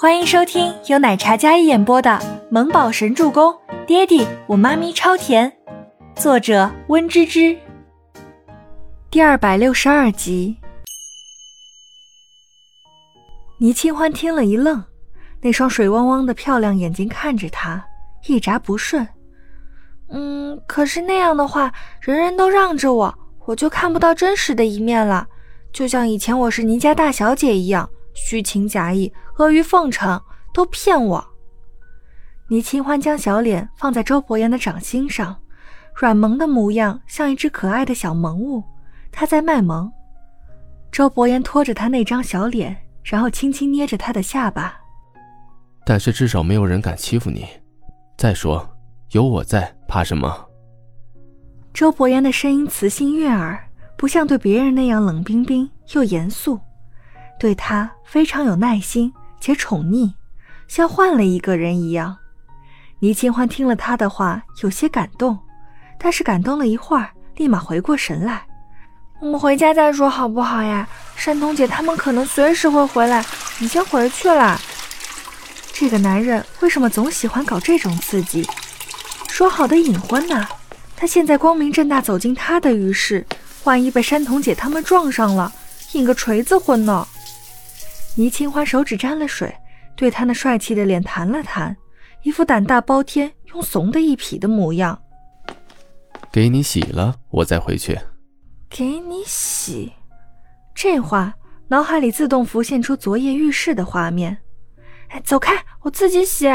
欢迎收听由奶茶嘉一演播的《萌宝神助攻》，爹地我妈咪超甜，作者温芝芝。第二百六十二集。倪清欢听了一愣，那双水汪汪的漂亮眼睛看着他，一眨不顺。嗯，可是那样的话，人人都让着我，我就看不到真实的一面了，就像以前我是倪家大小姐一样。虚情假意、阿谀奉承，都骗我。倪清欢将小脸放在周伯言的掌心上，软萌的模样像一只可爱的小萌物。他在卖萌。周伯言拖着他那张小脸，然后轻轻捏着他的下巴。但是至少没有人敢欺负你。再说，有我在，怕什么？周伯言的声音磁性悦耳，不像对别人那样冷冰冰又严肃。对他非常有耐心且宠溺，像换了一个人一样。倪清欢听了他的话，有些感动，但是感动了一会儿，立马回过神来。我们回家再说好不好呀？山童姐他们可能随时会回来，你先回去啦。这个男人为什么总喜欢搞这种刺激？说好的隐婚呢？他现在光明正大走进他的浴室，万一被山童姐他们撞上了，引个锤子婚呢？倪清欢手指沾了水，对他那帅气的脸弹了弹，一副胆大包天、用怂的一匹的模样。给你洗了，我再回去。给你洗，这话脑海里自动浮现出昨夜浴室的画面。哎，走开，我自己洗。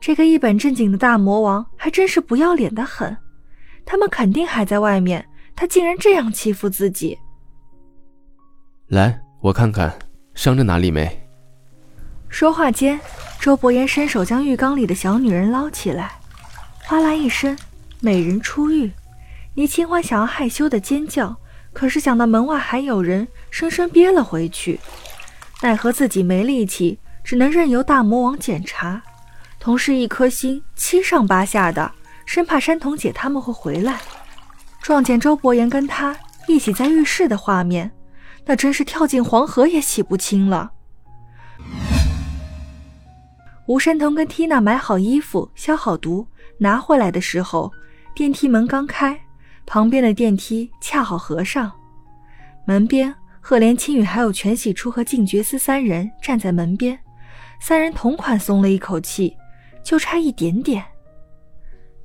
这个一本正经的大魔王还真是不要脸的很。他们肯定还在外面，他竟然这样欺负自己。来，我看看。伤着哪里没？说话间，周伯言伸手将浴缸里的小女人捞起来，哗啦一声，美人出浴。倪清欢想要害羞的尖叫，可是想到门外还有人，生生憋了回去。奈何自己没力气，只能任由大魔王检查，同时一颗心七上八下的，生怕山童姐他们会回来，撞见周伯言跟他一起在浴室的画面。那真是跳进黄河也洗不清了。吴山童跟缇娜买好衣服、消好毒，拿回来的时候，电梯门刚开，旁边的电梯恰好合上。门边，赫连青羽还有全喜初和静觉司三人站在门边，三人同款松了一口气，就差一点点，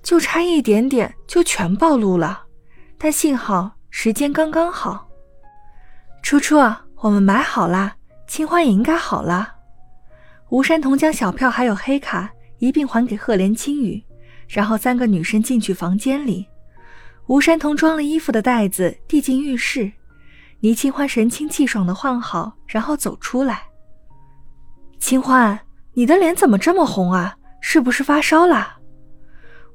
就差一点点就全暴露了，但幸好时间刚刚好。初初，我们买好了，清欢也应该好了。吴山童将小票还有黑卡一并还给赫连青羽，然后三个女生进去房间里。吴山童装了衣服的袋子递进浴室，倪清欢神清气爽的换好，然后走出来。清欢，你的脸怎么这么红啊？是不是发烧了？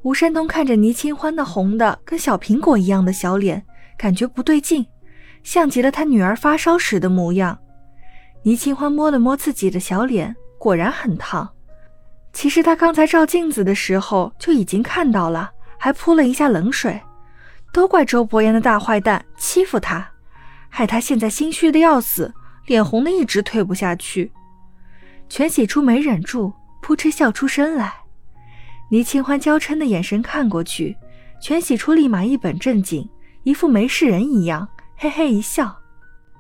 吴山童看着倪清欢那红的跟小苹果一样的小脸，感觉不对劲。像极了他女儿发烧时的模样。倪清欢摸了摸自己的小脸，果然很烫。其实他刚才照镜子的时候就已经看到了，还扑了一下冷水。都怪周伯言的大坏蛋欺负他，害他现在心虚的要死，脸红的一直退不下去。全喜初没忍住，扑哧笑出声来。倪清欢娇嗔的眼神看过去，全喜初立马一本正经，一副没事人一样。嘿嘿一笑，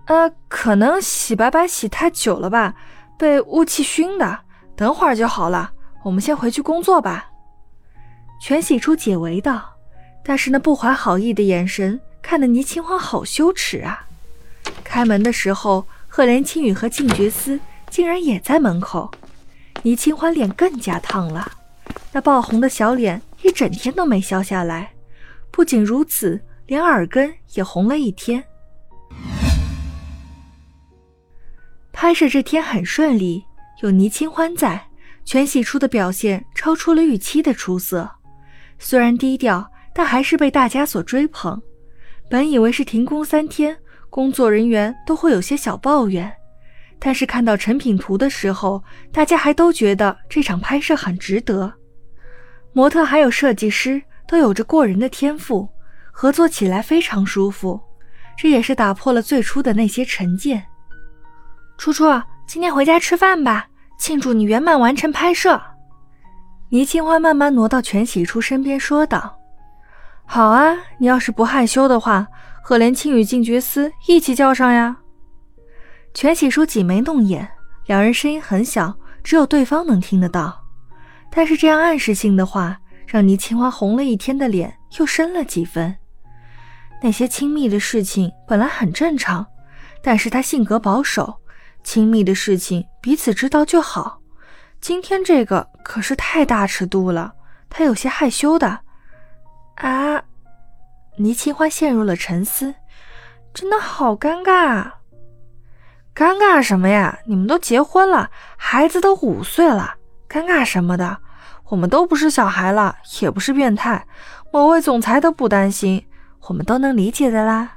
呃，可能洗白白洗太久了吧，被雾气熏的，等会儿就好了。我们先回去工作吧。全喜初解围道，但是那不怀好意的眼神看得倪清欢好羞耻啊。开门的时候，赫连青羽和静觉司竟然也在门口，倪清欢脸更加烫了，那爆红的小脸一整天都没消下来。不仅如此。连耳根也红了一天。拍摄这天很顺利，有倪清欢在，全喜初的表现超出了预期的出色。虽然低调，但还是被大家所追捧。本以为是停工三天，工作人员都会有些小抱怨，但是看到成品图的时候，大家还都觉得这场拍摄很值得。模特还有设计师都有着过人的天赋。合作起来非常舒服，这也是打破了最初的那些成见。初初，今天回家吃饭吧，庆祝你圆满完成拍摄。倪清欢慢慢挪到全喜初身边，说道：“好啊，你要是不害羞的话，赫连青与静觉司一起叫上呀。”全喜初挤眉弄眼，两人声音很小，只有对方能听得到。但是这样暗示性的话，让倪清欢红了一天的脸又深了几分。那些亲密的事情本来很正常，但是他性格保守，亲密的事情彼此知道就好。今天这个可是太大尺度了，他有些害羞的。啊！倪清欢陷入了沉思，真的好尴尬啊！尴尬什么呀？你们都结婚了，孩子都五岁了，尴尬什么的？我们都不是小孩了，也不是变态，某位总裁都不担心，我们都能理解的啦。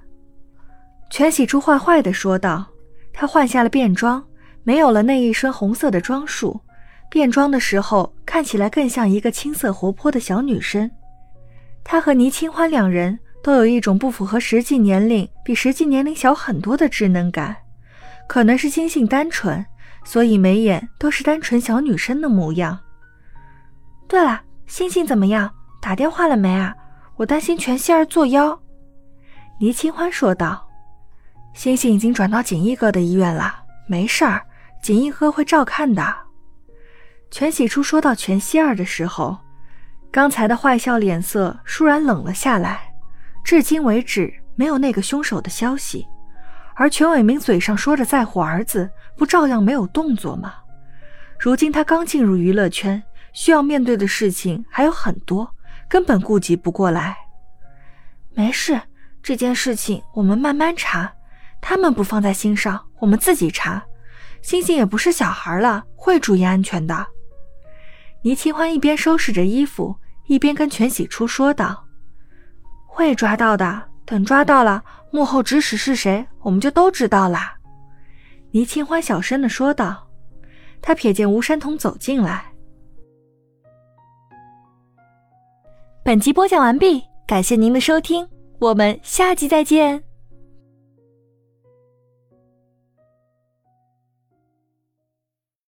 全喜初坏坏的说道。他换下了便装，没有了那一身红色的装束，变装的时候看起来更像一个青涩活泼的小女生。他和倪清欢两人都有一种不符合实际年龄、比实际年龄小很多的稚嫩感。可能是心性单纯，所以眉眼都是单纯小女生的模样。对了，星星怎么样？打电话了没啊？我担心全希儿作妖。倪清欢说道：“星星已经转到锦衣哥的医院了，没事儿，锦衣哥会照看的。”全喜初说到全希儿的时候，刚才的坏笑脸色倏然冷了下来。至今为止，没有那个凶手的消息。而全伟明嘴上说着在乎儿子，不照样没有动作吗？如今他刚进入娱乐圈，需要面对的事情还有很多，根本顾及不过来。没事，这件事情我们慢慢查，他们不放在心上，我们自己查。星星也不是小孩了，会注意安全的。倪清欢一边收拾着衣服，一边跟全喜初说道：“会抓到的。”等抓到了幕后指使是谁，我们就都知道了。”倪清欢小声的说道。他瞥见吴山童走进来。本集播讲完毕，感谢您的收听，我们下集再见。